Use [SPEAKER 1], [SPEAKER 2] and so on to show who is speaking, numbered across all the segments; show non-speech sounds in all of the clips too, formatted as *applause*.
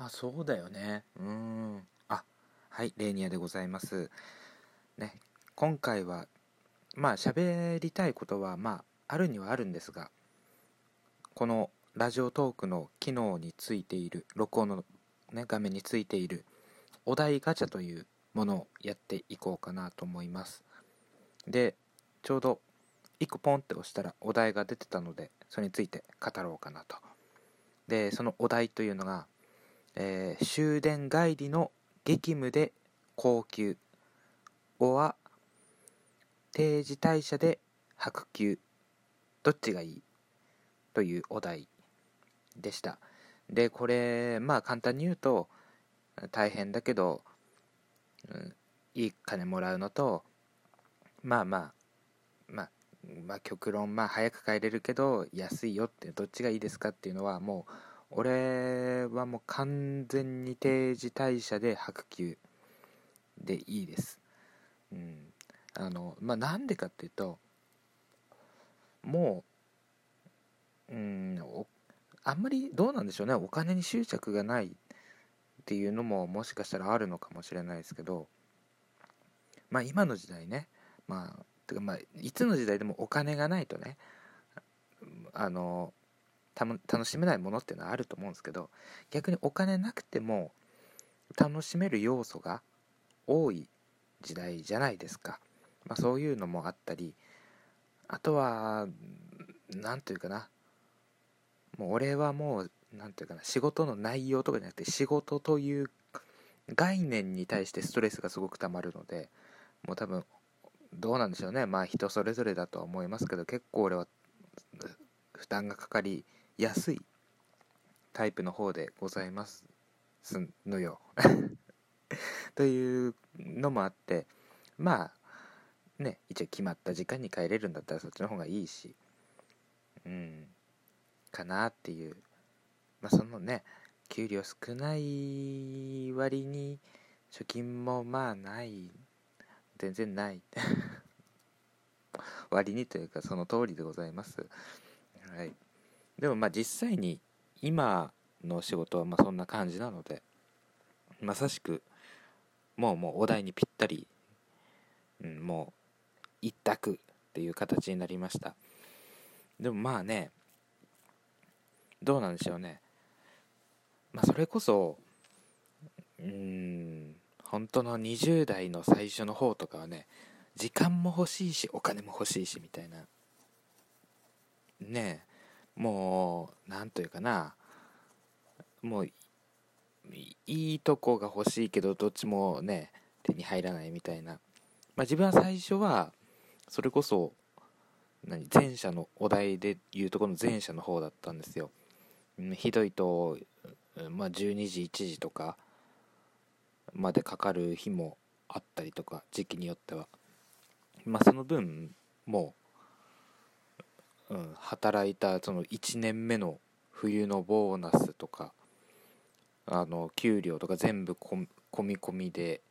[SPEAKER 1] あそうだよね。うん。あはいレーニアでございます。ね今回はまあ喋りたいことはまああるにはあるんですがこのラジオトークの機能についている録音の、ね、画面についているお題ガチャというものをやっていこうかなと思います。でちょうど1個ポンって押したらお題が出てたのでそれについて語ろうかなと。でそのお題というのが、えー、終電帰りの激務で高級。おは定時退社で白球どっちがいい？というお題でした。でこれまあ簡単に言うと大変だけど、うん、いい金もらうのとまあまあまあまあ極論まあ早く帰れるけど安いよってどっちがいいですかっていうのはもう俺はもう完全に定時退社で白球でいいです。うん。あの、まあなんでかっていうともう、うん、あんまりどうなんでしょうねお金に執着がないっていうのももしかしたらあるのかもしれないですけどまあ今の時代ねまあてかまあいつの時代でもお金がないとねあの楽しめないものっていうのはあると思うんですけど逆にお金なくても楽しめる要素が多い時代じゃないですか、まあ、そういうのもあったりあとは何というかな。もう俺はもう何ていうかな。仕事の内容とかじゃなくて仕事という概念に対してストレスがすごくたまるのでもう多分どうなんでしょうね。まあ人それぞれだとは思いますけど結構俺は負担がかかりやすい。タイプの方でございますのよ。*laughs* というのもあってまあね一応決まった時間に帰れるんだったらそっちの方がいいしうんかなっていう。まあそのね給料少ない割に貯金もまあない全然ない。*laughs* 割にというかその通りでございます。はい。でもまあ実際に今の仕事はまあそんな感じなのでまさしくもうもうお題にぴったり、うん、もう一択っていう形になりました。でもまあねどうなんでしょうね。まあそれこそうん本当の20代の最初の方とかはね時間も欲しいしお金も欲しいしみたいな。ねえ。もう何というかな。もういいとこが欲しいけどどっちもね手に入らないみたいな、まあ、自分は最初はそれこそ何前者のお題でいうとこの前者の方だったんですよ。ひどいと、まあ、12時1時とかまでかかる日もあったりとか時期によっては。まあその分もうう、ん、働いたその1年目の冬のボーナスとかあの給料とか全部込み込みで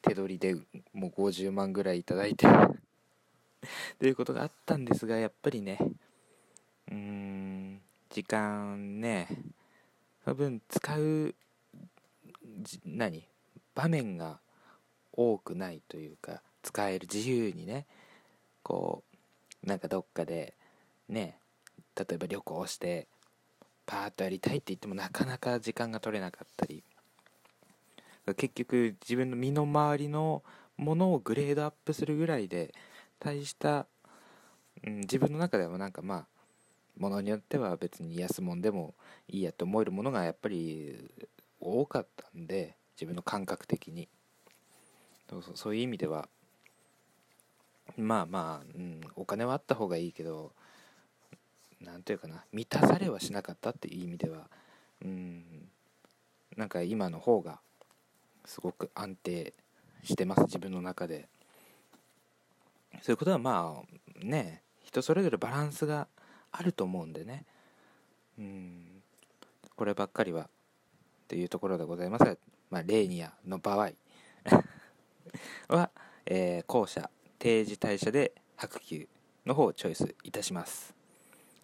[SPEAKER 1] 手取りでもう50万ぐらいいただいて *laughs* ということがあったんですがやっぱりねうーん時間ね多分使う何？場面が多くないというか使える自由にねこうなんかどっかでね例えば旅行してパーッとやりたいって言ってもなかなか時間が取れなかったり結局自分の身の回りのものをグレードアップするぐらいで大した、うん、自分の中ではなんかまあものによっては別に安物でもいいやと思えるものがやっぱり多かったんで自分の感覚的に。そうそういう意味ではまあまあ、うん、お金はあった方がいいけど何というかな満たされはしなかったっていう意味ではうんなんか今の方がすごく安定してます自分の中で。そういうことはまあね人それぞれバランスがあると思うんでね。うんこればっかりはというところでございますが、まあ、レーニアの場合 *laughs* は、えー、後者定時退社で白球の方をチョイスいたします。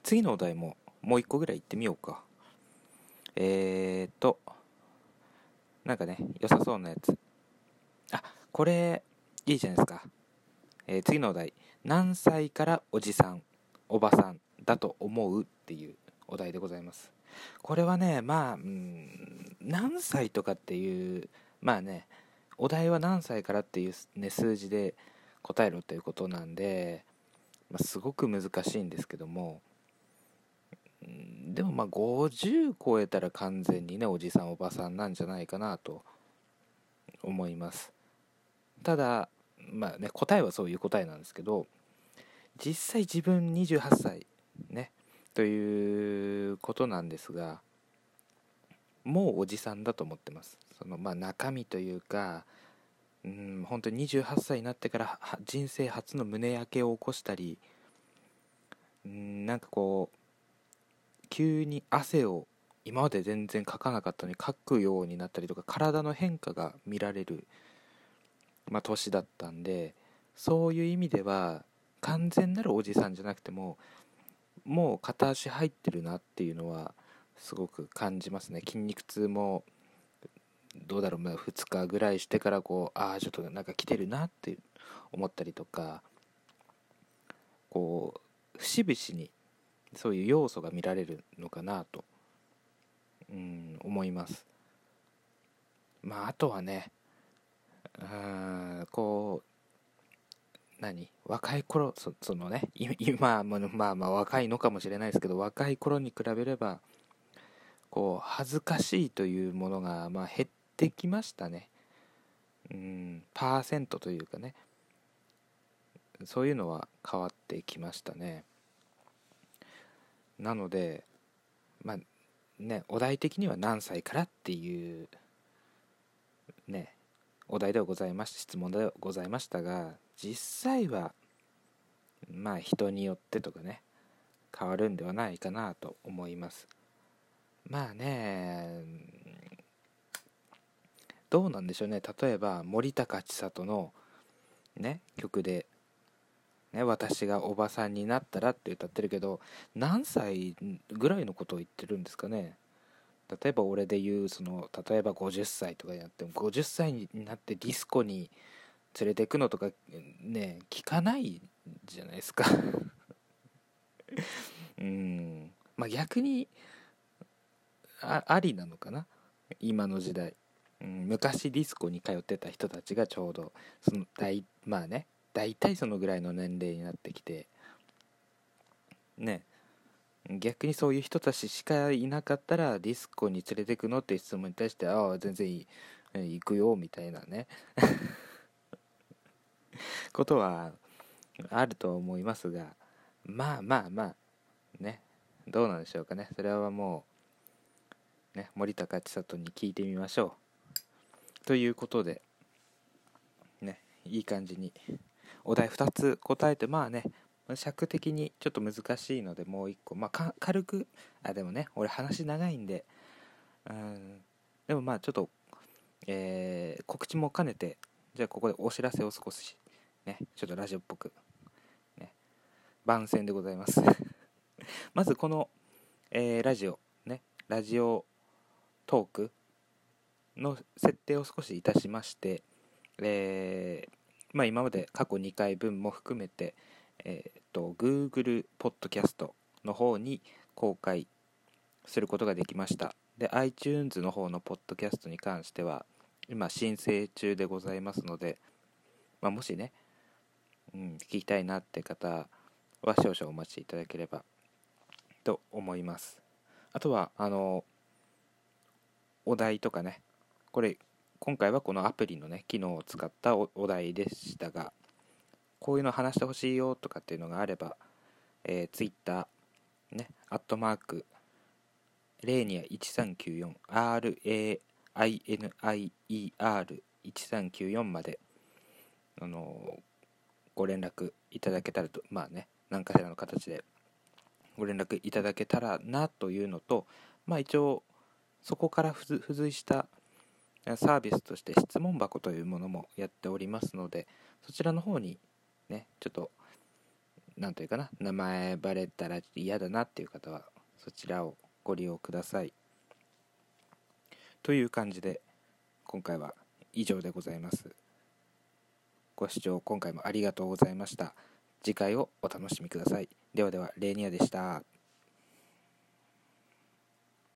[SPEAKER 1] 次のお題ももう一個ぐらい行ってみようか。えーとなんかね良さそうなやつ。あこれいいじゃないですか、えー、次のお題。何歳からおじさんおばさんだと思うっていうお題でございます。これはねまあ、うん、何歳とかっていうまあねお題は何歳からっていう、ね、数字で答えろということなんで、まあ、すごく難しいんですけどもまあ50超えたら完全にねおじさんおばさんなんじゃないかなと思います。ただまあね答えはそういう答えなんですけど実際自分28歳ねということなんですがもうおじさんだと思ってます。そのまあ中身というかうん本当に28歳になってから人生初の胸焼けを起こしたりうんなんかこう急に汗を今まで全然かかなかったのにかくようになったりとか体の変化が見られる、まあ、年だったんでそういう意味では完全なるおじさんじゃなくてももう片足入ってるなっていうのはすごく感じますね。筋肉痛もどうだろう、まあ、2日ぐらいしてからこうああちょっとなんか来てるなって思ったりとかこう節々にそういう要素が見られるのかなと、うん、思います。まああとはねうんこう何若い頃そそのね今まあまあ若いのかもしれないですけど若い頃に比べればこう恥ずかしいというものがまあ減ってきましたね。うんパーセントというかね。そういうのは変わってきましたね。なのでまあねお題的には何歳からっていうねお題ではございまし質問ではございましたが実際はまあ人によってとかね変わるんではないかなと思います。まあねどうなんでしょうね。例えば森高千里のね曲でね、私がおばさんになったらって歌ってるけど何歳ぐらいのことを言ってるんですかね。例えば俺で言うその例えば50歳とかになっても50歳になってディスコに連れてくのとかね聞かないじゃないですか。*laughs* うん。まあ逆にあありなのかな。今の時代、うん、昔ディスコに通ってた人たちがちょうどその大まあね大体そのぐらいの年齢になってきてね逆にそういう人たちしかいなかったらディスコに連れてくのって質問に対してああ全然いい行くよみたいなね。*laughs* ことはあると思いますがまあまあまあねどうなんでしょうかね。それはもうね森高千里に聞いてみましょう。ということでねいい感じにお題2つ答えてまあね尺的にちょっと難しいのでもう1個。まあ軽くあでもね俺話長いんで。うん。でもまあちょっとえー、告知も兼ねてじゃあここでお知らせを少しねちょっとラジオっぽくね番宣でございます。*laughs* まずこの、えー、ラジオねラジオトークの設定を少しいたしまして、えー、まあ、今まで過去2回分も含めて、えーと、Google ポッドキャストの方に公開することができました。で iTunes の方のポッドキャストに関しては今申請中でございますので、まあ、もしね、うん、聞きたいなって方は少々お待ちいただければと思います。あとはあのお題とかねこれ今回はこのアプリのね機能を使ったお題でしたがこういうの話してほしいよとかっていうのがあれば、えー、Twitter ねアットマークレーニア1394 RAINIER1394 まであのご連絡いただけたらとまあね何かしらの形でご連絡いただけたらなというのとまあ一応そこから付随したサービスとして質問箱というものもやっておりますのでそちらの方にねちょっと何というかな名前バレたら嫌だなっていう方はそちらをご利用ください。という感じで今回は以上でございます。ご視聴今回もありがとうございました。次回をお楽しみください。ではではレーニアでした。